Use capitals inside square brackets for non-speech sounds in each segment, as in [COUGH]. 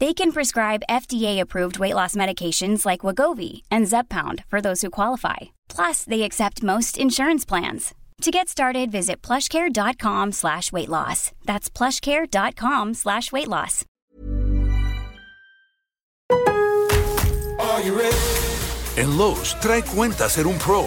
They can prescribe FDA-approved weight loss medications like Wagovi and Zepbound for those who qualify. Plus, they accept most insurance plans. To get started, visit plushcare.com slash weight loss. That's plushcare.com slash weight loss. En Lowe's, trae cuenta ser un pro.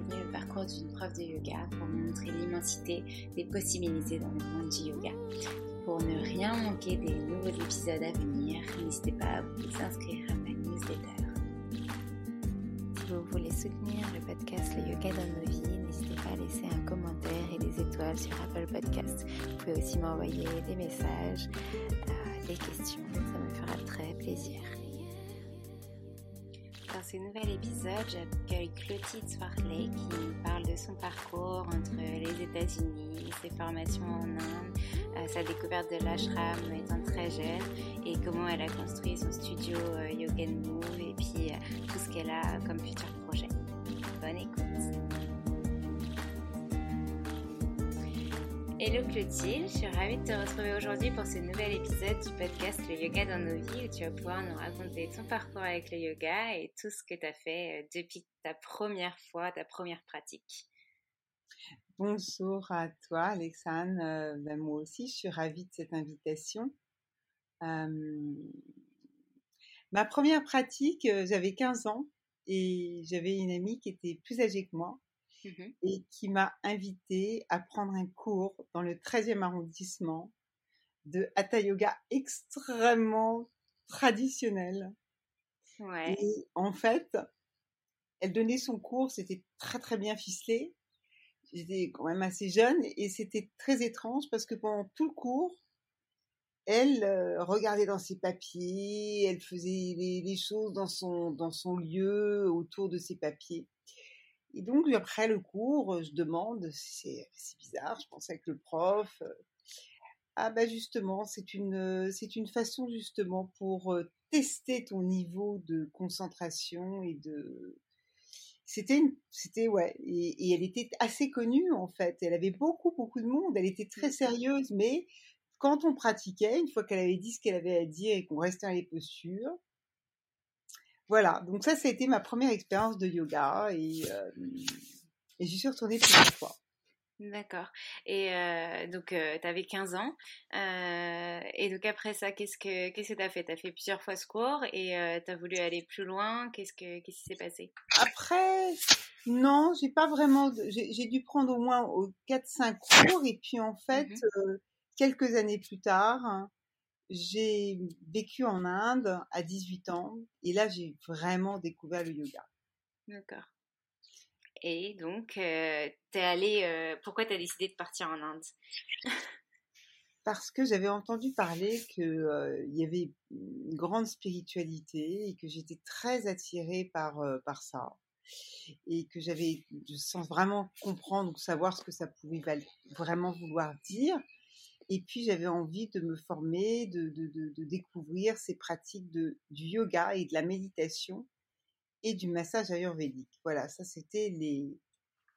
D'une prof de yoga pour montrer l'immensité des possibilités dans le monde du yoga. Pour ne rien manquer des nouveaux épisodes à venir, n'hésitez pas à vous inscrire à ma newsletter. Si vous voulez soutenir le podcast Le Yoga dans nos vies, n'hésitez pas à laisser un commentaire et des étoiles sur Apple Podcasts. Vous pouvez aussi m'envoyer des messages, euh, des questions, ça me fera très plaisir. Dans ce nouvel épisode, j'accueille Clotilde Swartley qui nous parle de son parcours entre les États-Unis, ses formations en Inde, euh, sa découverte de l'ashram étant très jeune et comment elle a construit son studio euh, Yoga Move et puis euh, tout ce qu'elle a comme futur projet. Bonne écoute. Hello Clotilde, je suis ravie de te retrouver aujourd'hui pour ce nouvel épisode du podcast Le Yoga dans nos vies où tu vas pouvoir nous raconter ton parcours avec le yoga et tout ce que tu as fait depuis ta première fois, ta première pratique. Bonjour à toi Alexandre, euh, ben, moi aussi je suis ravie de cette invitation. Euh, ma première pratique, euh, j'avais 15 ans et j'avais une amie qui était plus âgée que moi Mhm. et qui m'a invitée à prendre un cours dans le 13e arrondissement de Hatha Yoga extrêmement traditionnel. Ouais. Et en fait, elle donnait son cours, c'était très très bien ficelé. J'étais quand même assez jeune et c'était très étrange parce que pendant tout le cours, elle euh, regardait dans ses papiers, elle faisait les, les choses dans son, dans son lieu, autour de ses papiers. Et donc, après le cours, je demande, c'est bizarre, je pensais que le prof, ah bah justement, c'est une, c'est une façon justement pour tester ton niveau de concentration et de... C'était, une- c'était ouais, et, et elle était assez connue en fait. Elle avait beaucoup, beaucoup de monde. Elle était très sérieuse, mais quand on pratiquait, une fois qu'elle avait dit ce qu'elle avait à dire et qu'on restait dans les postures, voilà. Donc ça, ça a été ma première expérience de yoga et, euh, et j'y suis retournée plusieurs fois. D'accord. Et euh, donc, tu avais 15 ans. Euh, et donc, après ça, qu'est-ce que qu'est-ce que tu as fait? Tu as fait plusieurs fois ce cours et tu as voulu aller plus loin? Qu'est-ce que qu'est-ce qui s'est passé? Après, non, j'ai pas vraiment. J'ai dû prendre au moins 4-5 cours et puis en fait, euh, quelques années plus tard, hein, j'ai vécu en Inde à 18 ans et là, j'ai vraiment découvert le yoga. D'accord. Et donc, euh, t'es allé. euh, pourquoi tu as décidé de partir en Inde? Parce que j'avais entendu parler qu'il y avait une grande spiritualité et que j'étais très attirée par, par ça et que j'avais, sans vraiment comprendre ou savoir ce que ça pouvait vraiment vouloir dire. Et puis j'avais envie de me former, de, découvrir ces pratiques du yoga et de la méditation et du massage ayurvédique. Voilà, ça c'était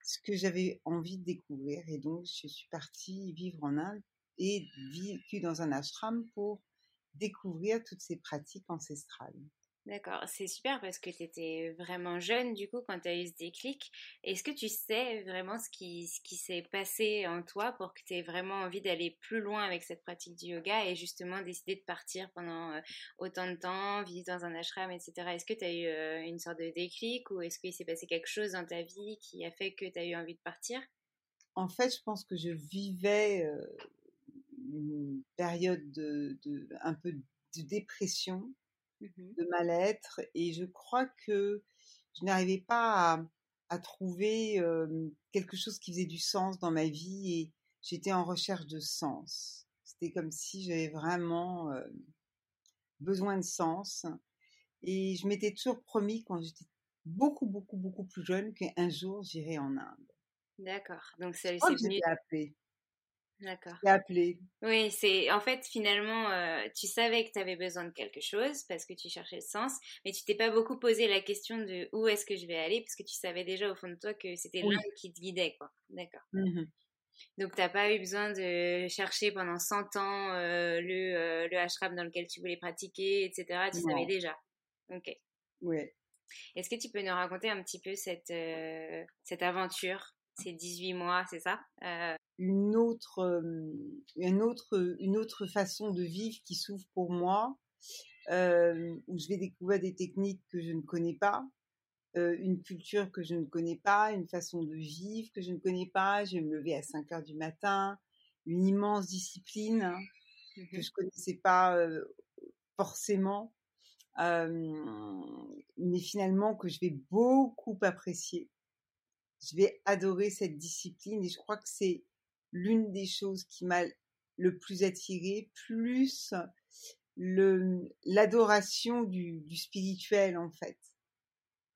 ce que j'avais envie de découvrir. Et donc je suis partie vivre en Inde et vécu dans un ashram pour découvrir toutes ces pratiques ancestrales. D'accord, c'est super parce que tu étais vraiment jeune du coup quand tu as eu ce déclic. Est-ce que tu sais vraiment ce qui, ce qui s'est passé en toi pour que tu aies vraiment envie d'aller plus loin avec cette pratique du yoga et justement décider de partir pendant euh, autant de temps, vivre dans un ashram, etc. Est-ce que tu as eu euh, une sorte de déclic ou est-ce qu'il s'est passé quelque chose dans ta vie qui a fait que tu as eu envie de partir? En fait, je pense que je vivais euh, une période de, de, un peu de dépression Mmh de mal-être et je crois que je n'arrivais pas à, à trouver quelque chose qui faisait du sens dans ma vie et j'étais en recherche de sens. C'était comme si j'avais vraiment besoin de sens et je m'étais toujours promis quand j'étais beaucoup beaucoup beaucoup plus jeune qu'un jour j'irai en Inde. D'accord. Donc c'est venu. appelé. D'accord. appelé. Oui, c'est en fait finalement, euh, tu savais que tu avais besoin de quelque chose parce que tu cherchais le sens, mais tu t'es pas beaucoup posé la question de où est-ce que je vais aller parce que tu savais déjà au fond de toi que c'était l'Inde qui te guidait, quoi. D'accord. Mmh Donc, tu n'as pas eu besoin de chercher pendant 100 ans euh, le, euh, le ashram dans lequel tu voulais pratiquer, etc. Tu savais déjà. Ok. Oui. Est-ce que tu peux nous raconter un petit peu cette, cette aventure, ces 18 mois, c'est ça? Une autre, une autre, une autre façon de vivre qui s'ouvre pour moi, où je vais découvrir des techniques que je ne connais pas, une culture que je ne connais pas, une façon de vivre que je ne connais pas. Je vais me lever à 5 heures du matin, une immense discipline hein, mmh que je connaissais pas forcément, mais finalement que je vais beaucoup apprécier. Je vais adorer cette discipline et je crois que c'est l'une des choses qui m'a le plus attirée, plus l'adoration du, spirituel en fait.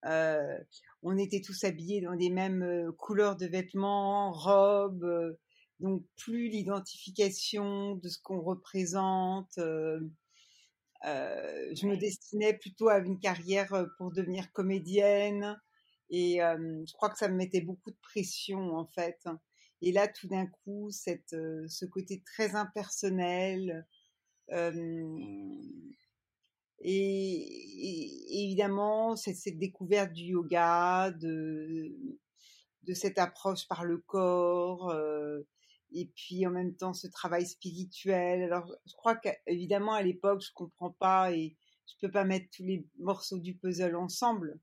Euh, on était tous habillés dans des mêmes euh, couleurs de vêtements, robes, euh, donc plus l'identification de ce qu'on représente. je me destinais plutôt à une carrière pour devenir comédienne et je crois que ça me mettait beaucoup de pression en fait. Et là, tout d'un coup, cette, ce côté très impersonnel, et, évidemment, cette, cette, découverte du yoga, de, de cette approche par le corps, et puis en même temps ce travail spirituel. Alors, je crois qu'évidemment, à l'époque, je comprends pas et je peux pas mettre tous les morceaux du puzzle ensemble.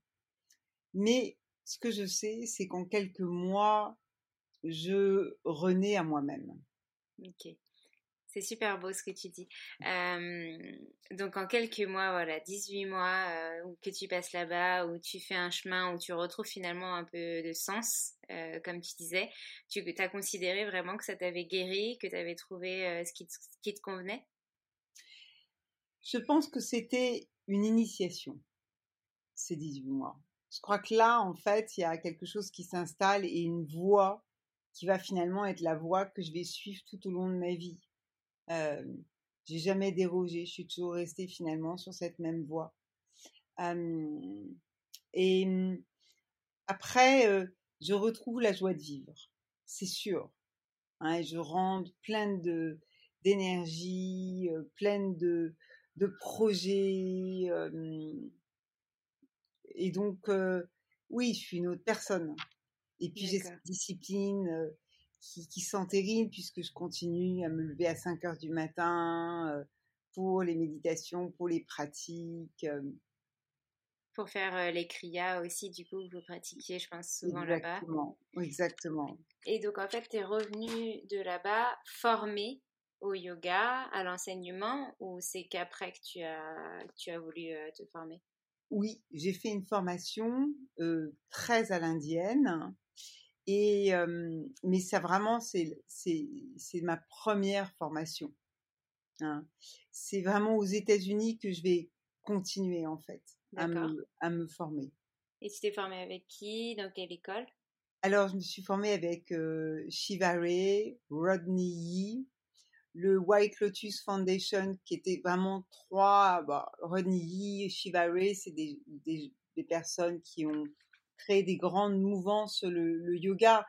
Mais ce que je sais, c'est qu'en quelques mois, je renais à moi-même. Ok. C'est super beau ce que tu dis. donc en quelques mois, voilà, 18 mois que tu passes là-bas, où tu fais un chemin, où tu retrouves finalement un peu de sens, comme tu disais, tu as considéré vraiment que ça t'avait guéri, que tu avais trouvé ce, qui te, ce qui te convenait? Je pense que c'était une initiation, ces 18 mois. Je crois que là, en fait, il y a quelque chose qui s'installe et une voie qui va finalement être la voie que je vais suivre tout au long de ma vie. Euh, j'ai jamais dérogé, je suis toujours restée finalement sur cette même voie. et après, je retrouve la joie de vivre, c'est sûr. Hein, je rentre pleine de d'énergie, pleine de de projets. Et donc, oui, je suis une autre personne. Et puis j'ai cette discipline qui, qui s'entérine puisque je continue à me lever à 5 heures du matin pour les méditations, pour les pratiques. Pour faire les kriyas aussi, du coup, vous pratiquiez, je pense, souvent là-bas. Exactement, exactement. Et donc, en fait, tu es revenu de là-bas formé au yoga, à l'enseignement, ou c'est qu'après que tu as, tu as voulu te former? Oui, j'ai fait une formation très à l'indienne Et mais ça vraiment, c'est ma première formation. Hein. C'est vraiment aux États-Unis que je vais continuer en fait à me, à me former. Et tu t'es formée avec qui? Dans quelle école? Alors, je me suis formée avec euh, Shiva Ray, Rodney Yee, le White Lotus Foundation, qui était vraiment trois. Bah, Yee, Shiva Ray, c'est des, des, des, personnes qui ont créé des grandes mouvances le, le yoga.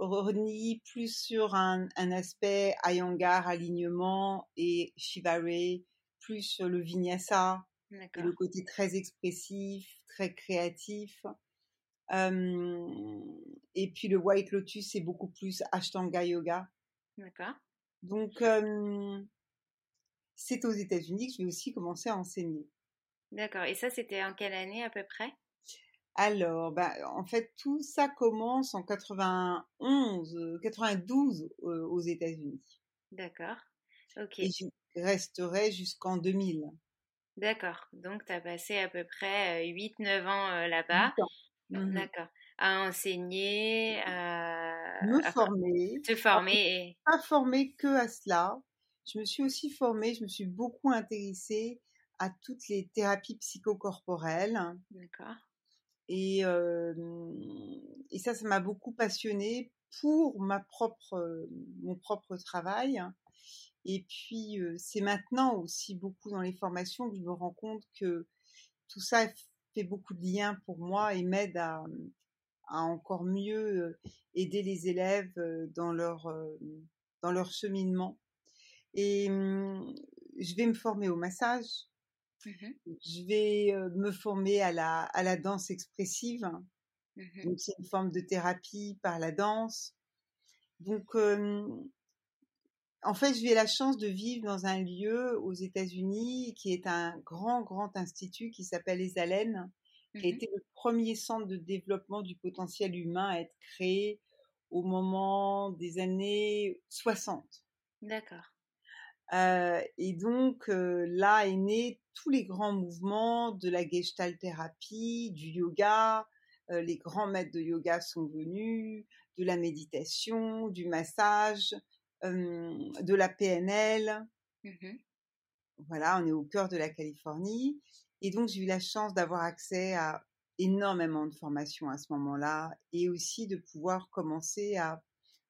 Yee plus sur un, un aspect Iyengar, alignement, et Shiva Ray plus sur le vinyasa, le côté très expressif, très créatif. et puis le White Lotus, c'est beaucoup plus Ashtanga Yoga. D'accord. Donc, c'est aux États-Unis que je vais aussi commencer à enseigner. D'accord. Et ça, c'était en quelle année à peu près? Alors, bah, en fait, tout ça commence en 91, 92 aux États-Unis. D'accord. Ok. Et je resterai jusqu'en 2000. D'accord. Donc, tu as passé à peu près 8-9 ans là-bas. Mmh D'accord. À enseigner, à me former. Te former. Et... Pas former que à cela. Je me suis aussi formée, je me suis beaucoup intéressée à toutes les thérapies psychocorporelles. D'accord. Et, et ça, ça m'a beaucoup passionnée pour ma propre, mon propre travail. Et puis, c'est maintenant aussi beaucoup dans les formations que je me rends compte que tout ça fait beaucoup de liens pour moi et m'aide à, à, encore mieux aider les élèves dans leur, dans leur cheminement. Et mmh, je vais me former au massage. Mmh je vais me former à la, à la danse expressive. Mmh Donc, c'est une forme de thérapie par la danse. Donc, en fait, j'ai la chance de vivre dans un lieu aux États-Unis qui est un grand, grand institut qui s'appelle Les Haleines, qui a mmh été le premier centre de développement du potentiel humain à être créé au moment des années 60. D'accord. Euh, et donc euh, là est né tous les grands mouvements de la gestalt thérapie, du yoga. Euh, les grands maîtres de yoga sont venus, de la méditation, du massage, de la PNL. Mmh voilà, on est au cœur de la Californie. Et donc, j'ai eu la chance d'avoir accès à énormément de formations à ce moment-là et aussi de pouvoir commencer à,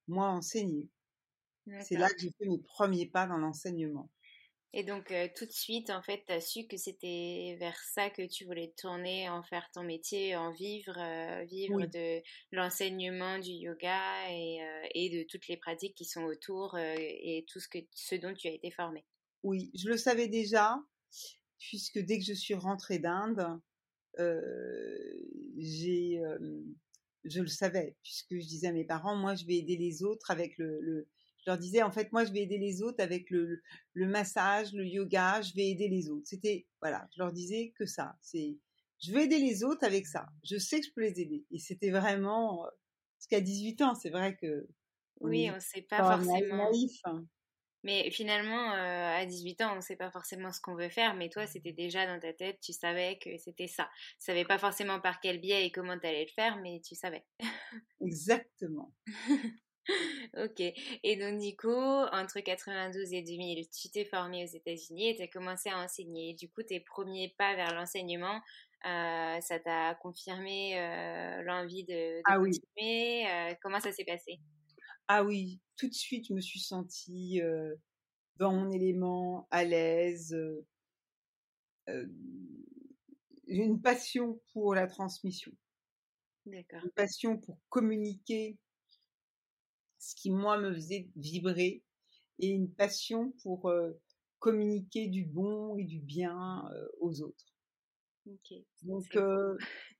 moi, enseigner. C'est là que j'ai fait mes premiers pas dans l'enseignement. Et donc, tout de suite, en fait, tu as su que c'était vers ça que tu voulais tourner, en faire ton métier, en vivre, vivre de l'enseignement du yoga et, et, de toutes les pratiques qui sont autour et tout ce, que, ce dont tu as été formé. Oui, je le savais déjà, puisque dès que je suis rentrée d'Inde, j'ai, je le savais, puisque je disais à mes parents, moi, je vais aider les autres avec le je leur disais, en fait, moi, je vais aider les autres avec le, le massage, le yoga, je vais aider les autres. C'était, voilà, je leur disais que ça. C'est, je vais aider les autres avec ça. Je sais que je peux les aider. Et c'était vraiment, parce qu'à 18 ans, c'est vrai que. oui, on ne sait pas forcément. Naïf, hein. Mais finalement, euh, à 18 ans, on ne sait pas forcément ce qu'on veut faire, mais toi, c'était déjà dans ta tête, tu savais que c'était ça. Tu savais pas forcément par quel biais et comment tu allais le faire, mais tu savais. [LAUGHS] Exactement. [LAUGHS] ok. Et donc, du coup, entre 92 et 2000, tu t'es formé aux États-Unis et tu as commencé à enseigner. Du coup, tes premiers pas vers l'enseignement, euh, ça t'a confirmé euh, l'envie de, ah continuer. Euh, comment ça s'est passé? Ah oui, tout de suite, je me suis sentie dans mon élément, à l'aise. une passion pour la transmission. D'accord. Une passion pour communiquer ce qui moi me faisait vibrer et une passion pour communiquer du bon et du bien aux autres. Donc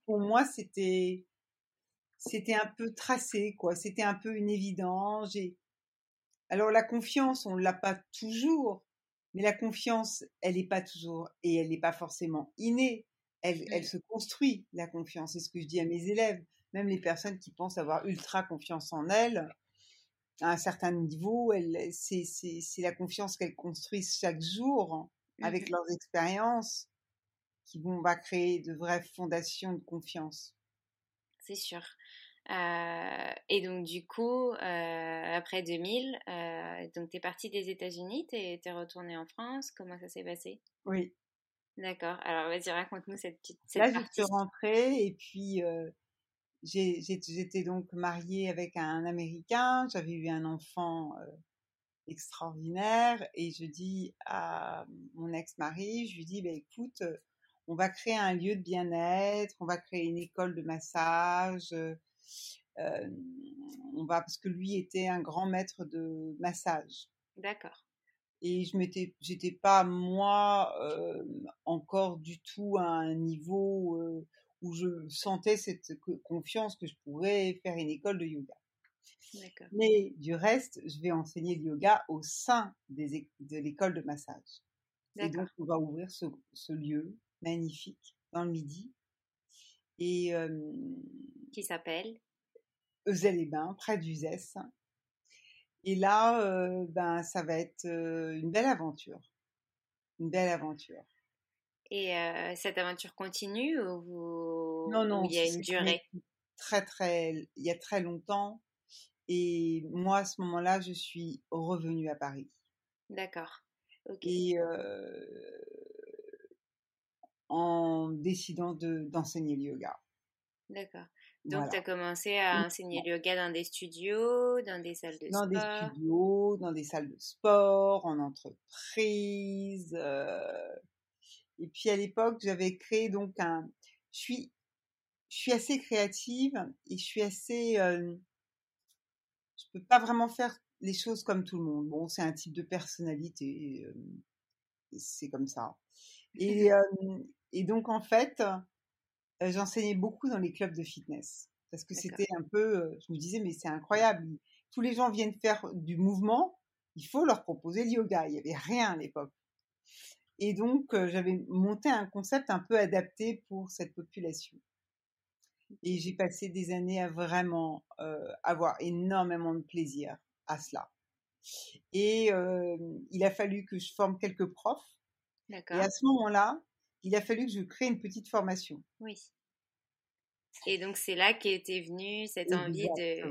pour moi c'était c'était un peu tracé quoi, c'était un peu une évidence. Alors la confiance on l'a pas toujours, mais la confiance elle n'est pas toujours et elle n'est pas forcément innée. Elle, elle se construit la confiance. C'est ce que je dis à mes élèves, même les personnes qui pensent avoir ultra confiance en elles à un certain niveau, c'est, la confiance qu'elles construisent chaque jour avec mmh leurs expériences qui vont va créer de vraies fondations de confiance. C'est sûr. Et donc du coup, après 2000, donc tu es partie des États-Unis, tu es, retournée en France, comment ça s'est passé? Oui. D'accord, alors vas-y, raconte-nous cette petite cette Là, je suis rentrée et puis j'étais donc mariée avec un Américain, j'avais eu un enfant extraordinaire et je dis à mon ex-mari, je lui dis, bah, écoute, on va créer un lieu de bien-être, on va créer une école de massage, on va parce que lui était un grand maître de massage. D'accord. Et je m'étais, j'étais pas moi encore du tout à un niveau où je sentais cette confiance que je pourrais faire une école de yoga. Mais du reste, je vais enseigner le yoga au sein des, de l'école de massage. Et donc, on va ouvrir ce, ce, lieu magnifique dans le midi. Et, Qui s'appelle? Eusel-les-Bains, près d'Uzès. Et là, ben, ça va être une belle aventure. Une belle aventure. Et cette aventure continue ou vous... Non, non. il y a une durée? Très, très... Il y a très longtemps. Et moi, à ce moment-là, je suis revenue à Paris. D'accord. Et en décidant d'enseigner le yoga. D'accord. Donc, tu as commencé à enseigner le yoga dans des studios, dans des salles de sport Dans des studios, dans des salles de sport, en entreprise. Et puis, à l'époque, j'avais créé donc un... Je suis, je suis assez créative et je suis assez je peux pas vraiment faire les choses comme tout le monde. Bon, c'est un type de personnalité, c'est comme ça. [LAUGHS] Et, et, donc en fait, j'enseignais beaucoup dans les clubs de fitness parce que c'était un peu, je me disais mais c'est incroyable, tous les gens viennent faire du mouvement, il faut leur proposer le yoga. Il y avait rien à l'époque. Et donc j'avais monté un concept un peu adapté pour cette population. Et j'ai passé des années à vraiment avoir énormément de plaisir à cela. Et il a fallu que je forme quelques profs. Et à ce moment-là, il a fallu que je crée une petite formation. Oui. Et donc c'est là qu'était venue cette envie de,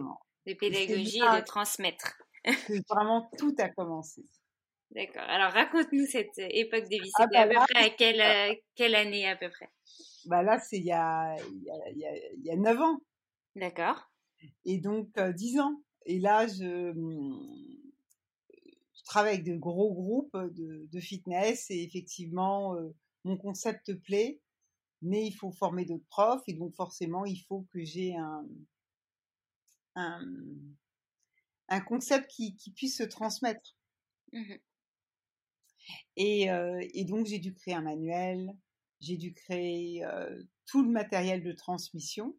de pédagogie et de transmettre. [LAUGHS] que vraiment tout a commencé. D'accord. Alors raconte-nous cette époque de vie. Ah C'était à bah peu près à quelle, quelle année à peu près? bah là, c'est il y a, il y, a, 9 ans. D'accord. Et donc, 10 ans. Et là, je, je, travaille avec de gros groupes de, fitness et effectivement, mon concept plaît, mais il faut former d'autres profs et donc forcément, il faut que j'ai un, un, un, concept qui, qui, puisse se transmettre. Mmh et, et, donc, j'ai dû créer un manuel, j'ai dû créer tout le matériel de transmission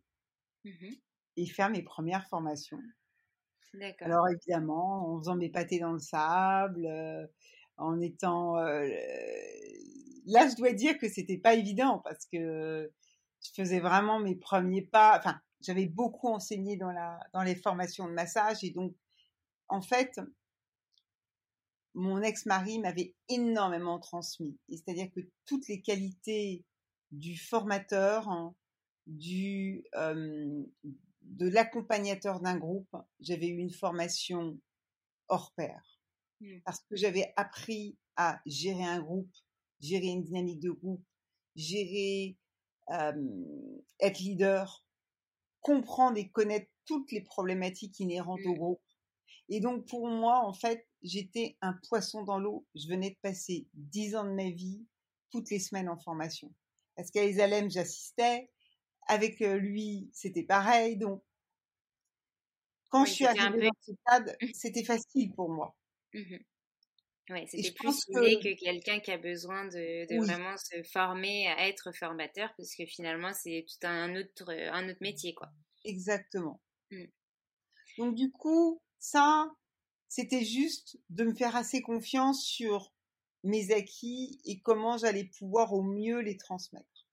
mmh et faire mes premières formations. Alors évidemment, en faisant mes pâtés dans le sable, en étant là, je dois dire que c'était pas évident parce que je faisais vraiment mes premiers pas. Enfin, j'avais beaucoup enseigné dans la dans les formations de massage et donc en fait, mon ex-mari m'avait énormément transmis. C'est-à-dire que toutes les qualités du formateur, hein, du, de l'accompagnateur d'un groupe, j'avais eu une formation hors pair. Mmh. Parce que j'avais appris à gérer un groupe, gérer une dynamique de groupe, gérer, être leader, comprendre et connaître toutes les problématiques inhérentes au mmh. groupe. Et donc pour moi, en fait, j'étais un poisson dans l'eau. Je venais de passer dix ans de ma vie, toutes les semaines en formation. Parce qu'à Isalem, j'assistais. Avec lui, c'était pareil. Donc, quand je suis arrivée dans ce stade, [LAUGHS] c'était facile pour moi. Mmh oui, c'était plus que... que quelqu'un qui a besoin de, vraiment se former à être formateur, parce que finalement, c'est tout un autre, un autre métier, quoi. Exactement. Mmh. Donc, du coup, ça, c'était juste de me faire assez confiance sur mes acquis et comment j'allais pouvoir au mieux les transmettre.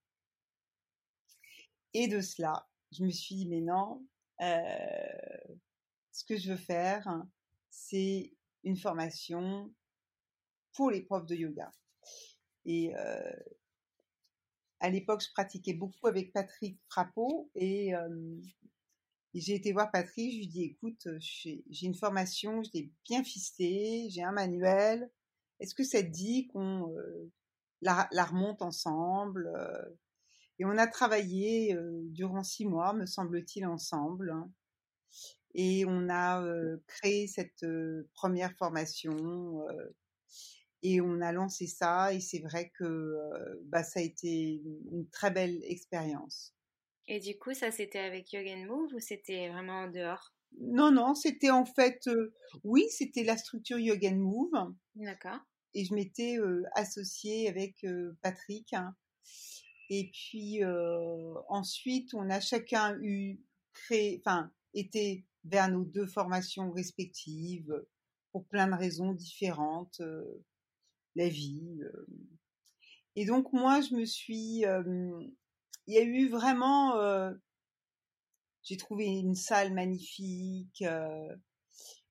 Et de cela, je me suis dit, mais non, ce que je veux faire, c'est une formation pour les profs de yoga. Et à l'époque, je pratiquais beaucoup avec Patrick Frappeau et j'ai été voir Patrick, je lui dis écoute, j'ai une formation, je l'ai bien ficelée, j'ai un manuel. Est-ce que ça te dit qu'on la, la, remonte ensemble Et on a travaillé durant six mois, me semble-t-il, ensemble. Hein. Et on a créé cette première formation et on a lancé ça. Et c'est vrai que bah, ça a été une très belle expérience. Et du coup, ça c'était avec Yoga Move ou c'était vraiment en dehors? Non, non, c'était en fait, oui, c'était la structure Yoga Move. D'accord. Et je m'étais associée avec Patrick. Hein. Et puis ensuite, on a chacun eu créé, enfin, été vers nos deux formations respectives pour plein de raisons différentes, la vie. Et donc moi, je me suis, il y a eu vraiment, j'ai trouvé une salle magnifique.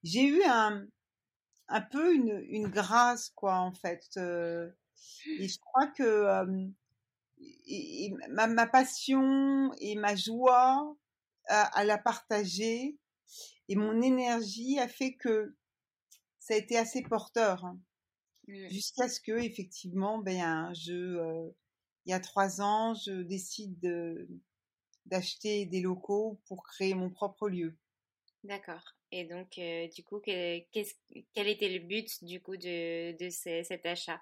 j'ai eu un, un peu une, grâce, quoi, en fait. et je crois que ma, passion et ma joie à, la partager et mon énergie a fait que ça a été assez porteur. Hein. Mmh. Jusqu'à ce que, effectivement, ben, je, il y a trois ans, je décide d'acheter des locaux pour créer mon propre lieu. D'accord. Et donc, du coup, quel, quel, était le but du coup de, de cet achat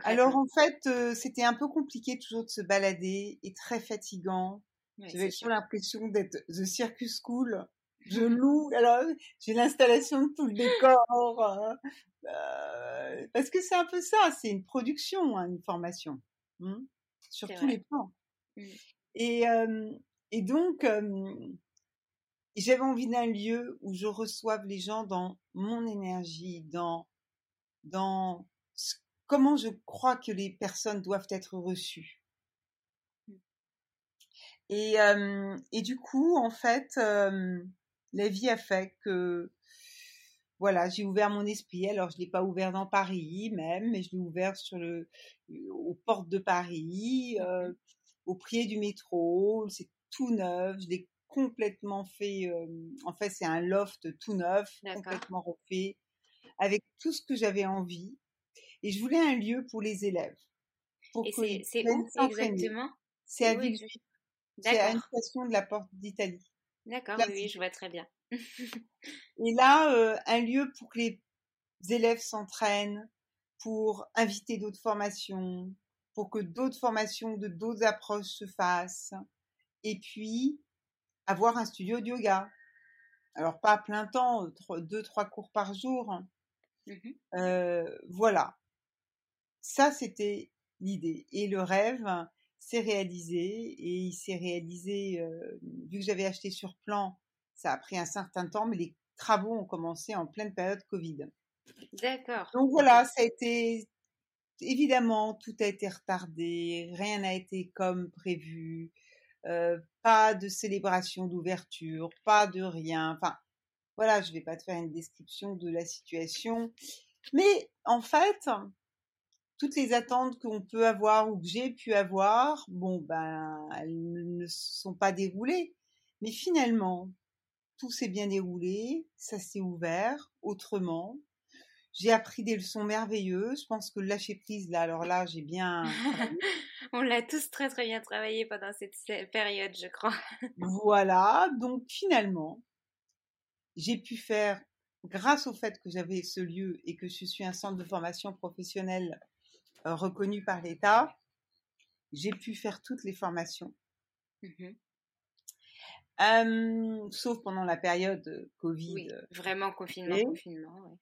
Alors en fait, c'était un peu compliqué toujours de se balader et très fatigant. J'avais toujours l'impression d'être The Circus School. Je loue, alors j'ai l'installation de tout le décor. Hein. Euh, parce que c'est un peu ça, c'est une production, hein, une formation. Mmh, sur tous les plans. Mmh. Et, et donc, j'avais envie d'un lieu où je reçoive les gens dans mon énergie, dans, dans comment je crois que les personnes doivent être reçues. Mmh. Et, et du coup, en fait, la vie a fait que voilà, j'ai ouvert mon esprit. Alors, je l'ai pas ouvert dans Paris même, mais je l'ai ouvert sur le, aux portes de Paris, euh, au pied du métro. C'est tout neuf. Je l'ai complètement fait. Euh, en fait, c'est un loft tout neuf, complètement refait, avec tout ce que j'avais envie. Et je voulais un lieu pour les élèves. Et c'est où exactement? C'est à Villejuif. C'est à une station de la Porte d'Italie. D'accord, oui, je vois très bien. [LAUGHS] et là, euh, un lieu pour que les élèves s'entraînent, pour inviter d'autres formations, pour que d'autres formations de d'autres approches se fassent, et puis avoir un studio de yoga. Alors pas à plein temps, deux, trois cours par jour. Mmh euh, voilà. Ça, c'était l'idée. Et le rêve, s'est réalisé et il s'est réalisé, euh, vu que j'avais acheté sur plan, ça a pris un certain temps, mais les travaux ont commencé en pleine période Covid. D'accord. Donc voilà, ça a été, évidemment, tout a été retardé, rien n'a été comme prévu, euh, pas de célébration d'ouverture, pas de rien. Enfin, voilà, je vais pas te faire une description de la situation, mais en fait, toutes les attentes qu'on peut avoir ou que j'ai pu avoir, bon, ben, elles ne sont pas déroulées. Mais finalement, tout s'est bien déroulé, ça s'est ouvert autrement. J'ai appris des leçons merveilleuses. Je pense que le lâcher prise, là, alors là, j'ai bien. [LAUGHS] On l'a tous très très bien travaillé pendant cette période, je crois. voilà. Donc finalement, j'ai pu faire, grâce au fait que j'avais ce lieu et que je suis un centre de formation professionnelle euh, reconnu par l'État, j'ai pu faire toutes les formations. Mmh sauf pendant la période Covid. Oui, vraiment confinement, confinement.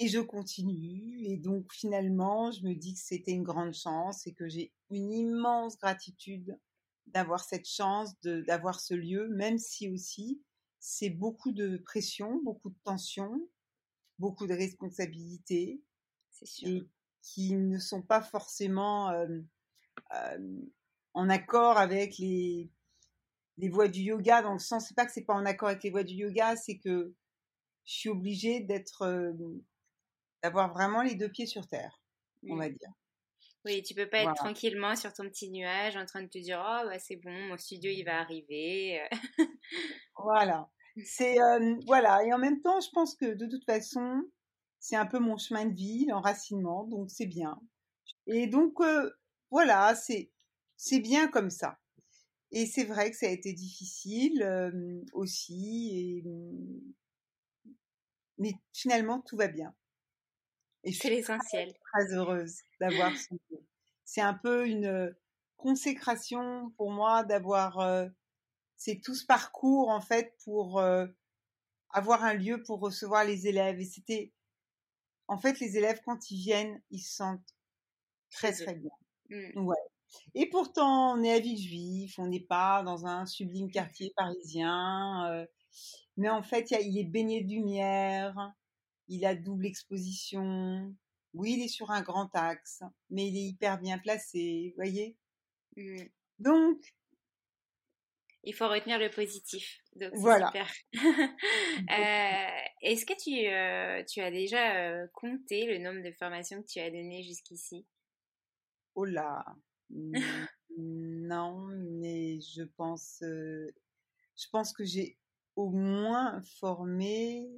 et je continue. Et donc finalement, je me dis que c'était une grande chance et que j'ai une immense gratitude d'avoir cette chance, d'avoir ce lieu, même si aussi c'est beaucoup de pression, beaucoup de tension, beaucoup de responsabilités et qui ne sont pas forcément en accord avec les, les voies du yoga, dans le sens, c'est pas que c'est pas en accord avec les voies du yoga, c'est que je suis obligée d'être, d'avoir vraiment les deux pieds sur terre, on va dire. Oui, tu peux pas être tranquillement sur ton petit nuage en train de te dire oh bah c'est bon, mon studio il va arriver. voilà. C'est euh, voilà et en même temps, je pense que de toute façon, c'est un peu mon chemin de vie, l'enracinement, donc c'est bien. Et donc euh, voilà, c'est c'est bien comme ça. Et c'est vrai que ça a été difficile euh, aussi, et, mais finalement tout va bien. Et c'est l'essentiel. Très heureuse d'avoir ce C'est un peu une consécration pour moi d'avoir c'est tout ce parcours en fait pour euh, avoir un lieu pour recevoir les élèves. Et c'était en fait les élèves quand ils viennent, ils se sentent très très bien. Mmh. Ouais. Et pourtant, on est à Villejuif, on n'est pas dans un sublime quartier parisien. Euh, mais en fait, il est baigné de lumière, il a double exposition. Oui, il est sur un grand axe, mais il est hyper bien placé, vous voyez? Mmh. Donc, il faut retenir le positif. Donc, voilà. super. [LAUGHS] [LAUGHS] euh, Est-ce que tu, euh, tu as déjà euh, compté le nombre de formations que tu as données jusqu'ici? Oh là [LAUGHS] Non, mais je pense, euh, je pense que j'ai au moins formé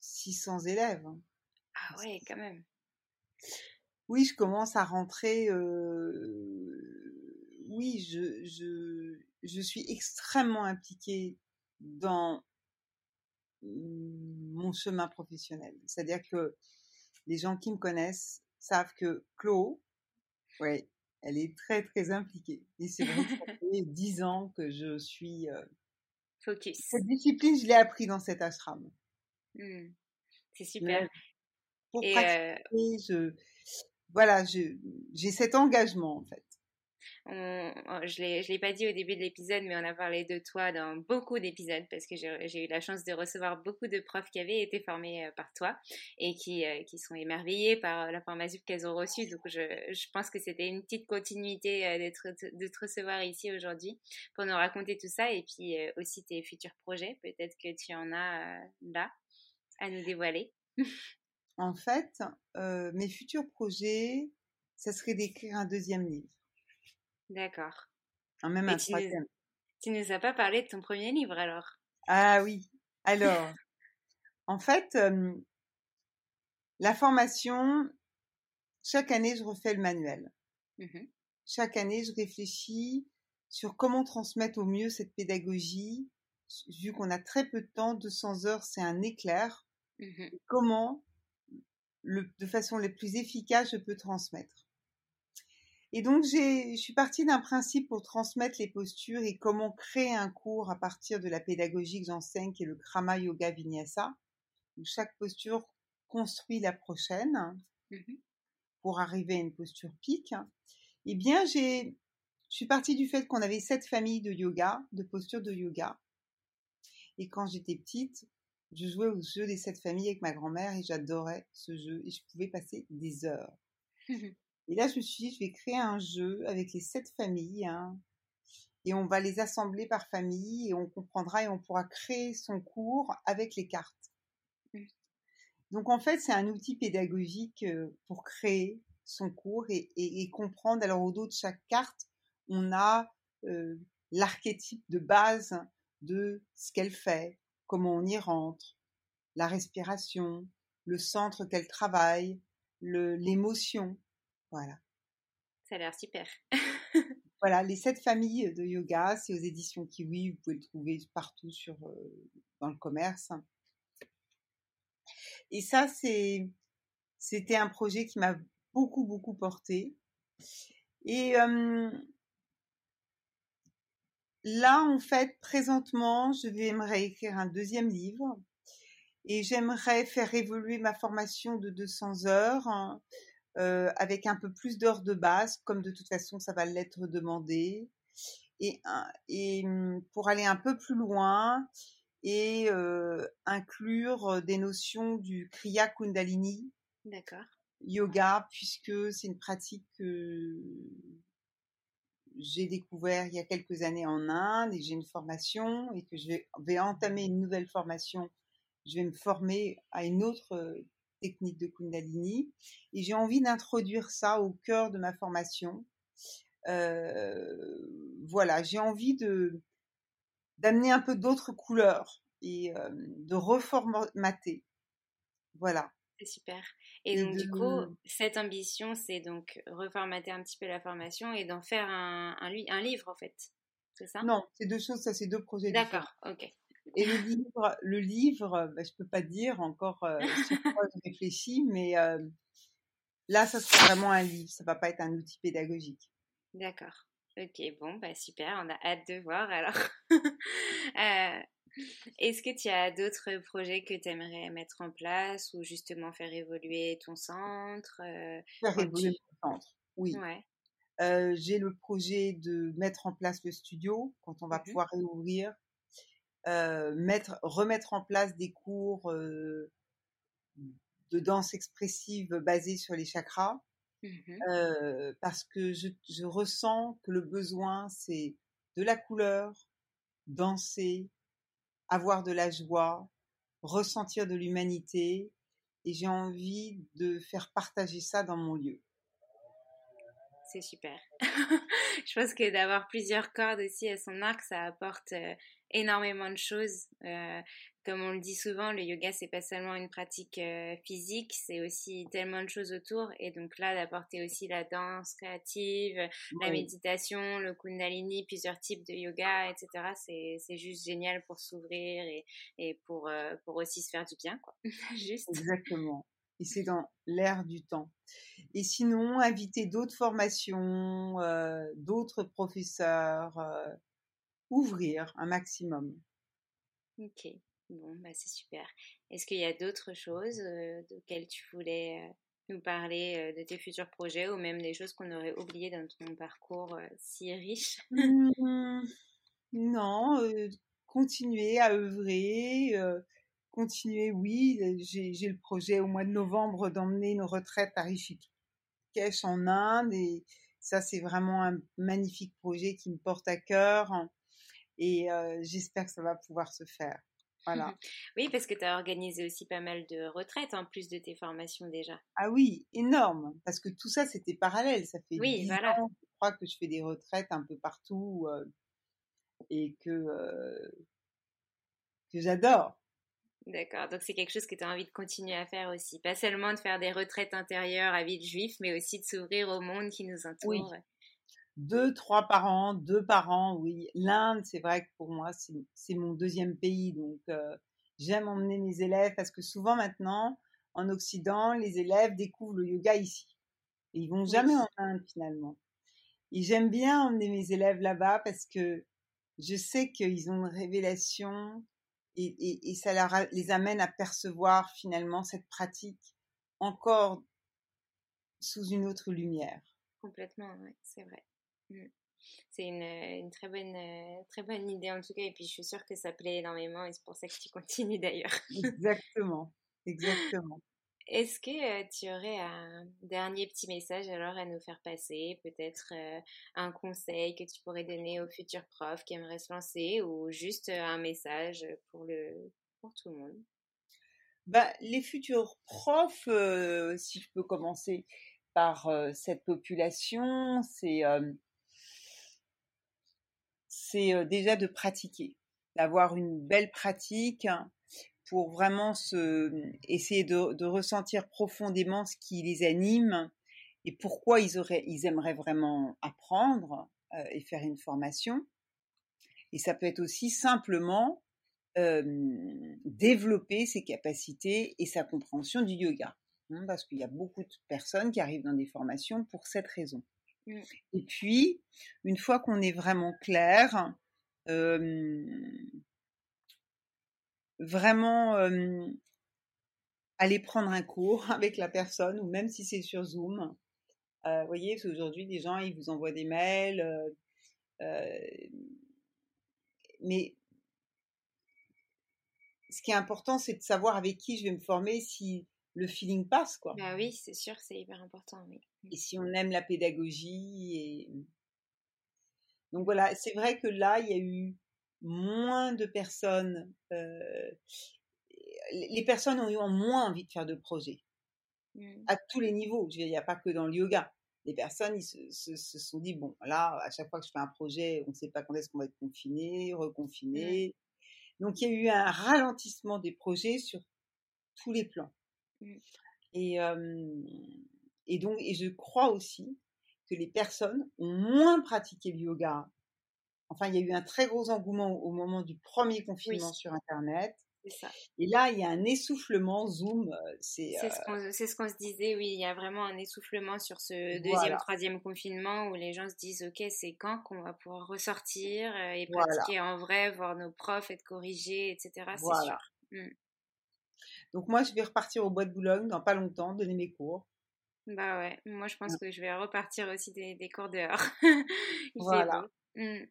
600 élèves. Ah ouais, quand même. Oui, je commence à rentrer. oui, je, je, je suis extrêmement impliquée dans mon chemin professionnel. C'est-à-dire que les gens qui me connaissent savent que Chlo, ouais, elle est très très impliquée. Et c'est vrai que ça [LAUGHS] fait dix ans que je suis focus. Cette discipline, je l'ai appris dans cet ashram. Mmh. C'est super. pour pratiquer, je, voilà, j'ai cet engagement en fait je ne l'ai pas dit au début de l'épisode, mais on a parlé de toi dans beaucoup d'épisodes parce que j'ai eu la chance de recevoir beaucoup de profs qui avaient été formés euh, par toi et qui, euh, sont émerveillés par euh, la formation qu'elles ont reçue. Donc, je, je pense que c'était une petite continuité de te recevoir ici aujourd'hui pour nous raconter tout ça et puis aussi tes futurs projets. Peut-être que tu en as là à nous dévoiler. [LAUGHS] en fait, mes futurs projets, ça serait d'écrire un deuxième livre. D'accord. même un tu troisième. tu nous as pas parlé de ton premier livre alors? Ah oui. Alors, [LAUGHS] en fait, la formation, chaque année, je refais le manuel. Mmh chaque année, je réfléchis sur comment transmettre au mieux cette pédagogie, vu qu'on a très peu de temps, 200 heures, c'est un éclair. Mmh comment, de façon la plus efficace, je peux transmettre. Et donc, je suis partie d'un principe pour transmettre les postures et comment créer un cours à partir de la pédagogie que j'enseigne, qui est le Krama Yoga Vinyasa, où chaque posture construit la prochaine mmh pour arriver à une posture pique. Eh bien, j'ai, je suis partie du fait qu'on avait sept familles de yoga, de postures de yoga. Et quand j'étais petite, je jouais au jeu des sept familles avec ma grand-mère et j'adorais ce jeu et je pouvais passer des heures. [LAUGHS] Et là, je me suis dit, je vais créer un jeu avec les sept familles. Hein, et on va les assembler par famille et on comprendra et on pourra créer son cours avec les cartes. Mmh. Donc en fait, c'est un outil pédagogique euh, pour créer son cours et, comprendre. Alors au dos de chaque carte, on a euh, l'archétype de base de ce qu'elle fait, comment on y rentre, la respiration, le centre qu'elle travaille, l'émotion. Voilà. Ça a l'air super. [LAUGHS] voilà, les sept familles de yoga, c'est aux éditions Kiwi. Vous pouvez le trouver partout sur, euh, dans le commerce. Et ça, c'était un projet qui m'a beaucoup, beaucoup porté. Et là, en fait, présentement, je vais me réécrire un deuxième livre et j'aimerais faire évoluer ma formation de 200 heures euh, avec un peu plus d'heures de base, comme de toute façon ça va l'être demandé, et, et mmh, pour aller un peu plus loin et euh, inclure des notions du Kriya Kundalini. Yoga, puisque c'est une pratique que j'ai découvert il y a quelques années en Inde et j'ai une formation et que je vais, entamer une nouvelle formation. Je vais me former à une autre techniques de Kundalini. Et j'ai envie d'introduire ça au cœur de ma formation. voilà, j'ai envie de d'amener un peu d'autres couleurs et de reformater. Voilà. C'est super. Et, donc, du coup, cette ambition, c'est donc reformater un petit peu la formation et d'en faire un, un, un livre, en fait. C'est ça? Non, c'est deux choses, ça, c'est deux projets D'accord, ok. Et le livre, le livre bah, je peux pas dire encore euh, [LAUGHS] sur quoi je réfléchis, mais là, ça sera vraiment un livre, ça va pas être un outil pédagogique. D'accord. Ok, bon, bah super, on a hâte de voir alors. [LAUGHS] euh, est-ce que tu as d'autres projets que tu aimerais mettre en place ou justement faire évoluer ton centre euh, Faire évoluer mon centre, oui. Euh, j'ai le projet de mettre en place le studio quand on va mmh pouvoir réouvrir, euh, mettre, remettre en place des cours de danse expressive basés sur les chakras, mmh parce que je, je ressens que le besoin c'est de la couleur, danser, avoir de la joie, ressentir de l'humanité, et j'ai envie de faire partager ça dans mon lieu. C'est super. [LAUGHS] je pense que d'avoir plusieurs cordes aussi à son arc, ça apporte euh, énormément de choses. Euh, comme on le dit souvent, le yoga, c'est pas seulement une pratique euh, physique, c'est aussi tellement de choses autour. Et donc là, d'apporter aussi la danse créative, la méditation, le kundalini, plusieurs types de yoga, etc. C'est juste génial pour s'ouvrir et, et pour, euh, pour aussi se faire du bien, quoi. [LAUGHS] juste. Exactement. Et c'est dans l'air du temps. Et sinon, inviter d'autres formations, d'autres professeurs, ouvrir un maximum. Ok, bon, bah c'est super. Est-ce qu'il y a d'autres choses euh, auxquelles tu voulais euh, nous parler euh, de tes futurs projets ou même des choses qu'on aurait oubliées dans ton parcours si riche? Mmh, Non, continuer à œuvrer, continuer, oui. J'ai le projet au mois de novembre d'emmener une retraite à Rishikesh en Inde et ça c'est vraiment un magnifique projet qui me porte à cœur et j'espère que ça va pouvoir se faire. Voilà. Oui, parce que tu as organisé aussi pas mal de retraites en plus de tes formations déjà. Ah oui, énorme, parce que tout ça c'était parallèle. Ça fait oui, voilà. ans, je crois que je fais des retraites un peu partout et que, que j'adore. D'accord, donc c'est quelque chose que tu as envie de continuer à faire aussi. Pas seulement de faire des retraites intérieures à vide juif, mais aussi de s'ouvrir au monde qui nous entoure. Oui deux, trois par an, deux par an, oui. L'Inde, c'est vrai que pour moi, c'est mon deuxième pays. Donc, euh, j'aime emmener mes élèves parce que souvent maintenant, en Occident, les élèves découvrent le yoga ici. Et ils vont jamais en Inde finalement. Et j'aime bien emmener mes élèves là-bas parce que je sais qu'ils ont une révélation et, et, ça les amène à percevoir finalement cette pratique encore sous une autre lumière. Complètement, oui, c'est vrai. Mmh. C'est une, une, très, bonne, très bonne idée en tout cas, et puis je suis sûre que ça plaît énormément, et c'est pour ça que tu [LAUGHS] continues d'ailleurs. Exactement, exactement. Est-ce que tu aurais un dernier petit message alors à nous faire passer? Peut-être un conseil que tu pourrais donner aux futurs profs qui aimeraient se lancer ou juste un message pour, le, pour tout le monde? Bah, Les futurs profs, si je peux commencer par cette population, c'est c'est déjà de pratiquer, d'avoir une belle pratique pour vraiment se, mmh, essayer de, ressentir profondément ce qui les anime et pourquoi ils, auraient, ils aimeraient vraiment apprendre et faire une formation. Et ça peut être aussi simplement développer ses capacités et sa compréhension du yoga. Hein, parce qu'il y a beaucoup de personnes qui arrivent dans des formations pour cette raison. Mmh. Et puis, une fois qu'on est vraiment clair, vraiment aller prendre un cours [LAUGHS] avec la personne, ou même si c'est sur Zoom. vous voyez, aujourd'hui, les gens, ils vous envoient des mails. mais ce qui est important, c'est de savoir avec qui je vais me former, si le feeling passe, quoi. Bah oui, c'est sûr, c'est hyper important. Oui. Et si on aime la pédagogie et donc voilà, c'est vrai que là, il y a eu moins de personnes. Euh, les personnes ont eu moins envie de faire de projets. mmh. à tous les niveaux. Il n'y a pas que dans le yoga. Les personnes, ils se, sont dit, bon, là, à chaque fois que je fais un projet, on ne sait pas quand est-ce qu'on va être confiné, reconfiné. Donc, il y a eu un ralentissement des projets sur tous les plans. Et, et donc, et je crois aussi que les personnes ont moins pratiqué le yoga. Enfin, il y a eu un très gros engouement au moment du premier confinement sur Internet. Ça. Et là, il y a un essoufflement Zoom. C'est ce qu'on se disait, oui. Il y a vraiment un essoufflement sur ce deuxième, troisième confinement où les gens se disent Ok, c'est quand qu'on va pouvoir ressortir et pratiquer en vrai, voir nos profs, être corrigés, etc. C'est sûr. Mmh. Donc, moi, je vais repartir au Bois de Boulogne dans pas longtemps, donner mes cours. Bah ouais, moi je pense que je vais repartir aussi des, des cours dehors. [LAUGHS] voilà. Mmh.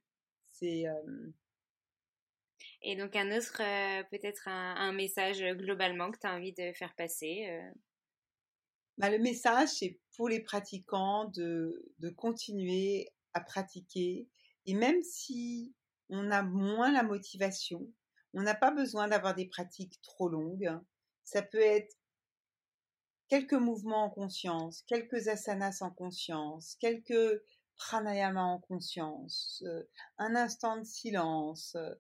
C'est. Et donc un autre, peut-être un, message globalement que tu as envie de faire passer bah, Le message, c'est pour les pratiquants de, de continuer à pratiquer. Et même si on a moins la motivation, on n'a pas besoin d'avoir des pratiques trop longues. Ça peut être quelques mouvements en conscience, quelques asanas en conscience, quelques pranayama en conscience, euh, un instant de silence. Euh,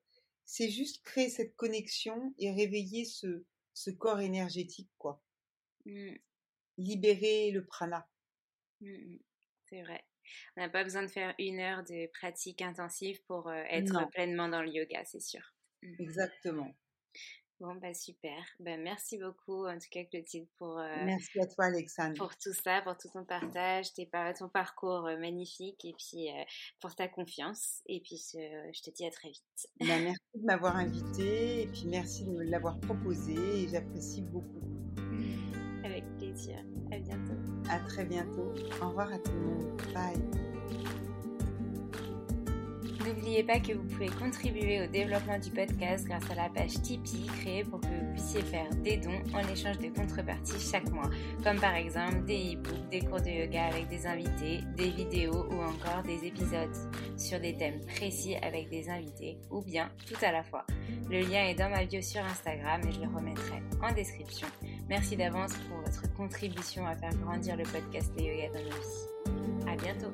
c'est juste créer cette connexion et réveiller ce, ce corps énergétique, quoi. Mmh. Libérer le prana. Mmh, mmh. c'est vrai. On n'a pas besoin de faire une heure de pratique intensive pour euh, être pleinement dans le yoga, c'est sûr. Exactement. Bon, bah super. Bah, merci beaucoup, en tout cas, Clotilde, pour, euh, merci à toi, Alexandre. pour tout ça, pour tout ton partage, tes, ton parcours euh, magnifique et puis euh, pour ta confiance. Et puis, je te dis à très vite. Bah, merci de m'avoir invité et puis merci de me l'avoir proposé. J'apprécie beaucoup. [LAUGHS] Avec plaisir. À bientôt. À très bientôt. Au revoir à tout le monde. Bye. N'oubliez pas que vous pouvez contribuer au développement du podcast grâce à la page Tipeee créée pour que vous puissiez faire des dons en échange de contreparties chaque mois, comme par exemple des e-books, des cours de yoga avec des invités, des vidéos ou encore des épisodes sur des thèmes précis avec des invités ou bien tout à la fois. Le lien est dans ma bio sur Instagram et je le remettrai en description. Merci d'avance pour votre contribution à faire grandir le podcast de yoga dans nos vies. À bientôt!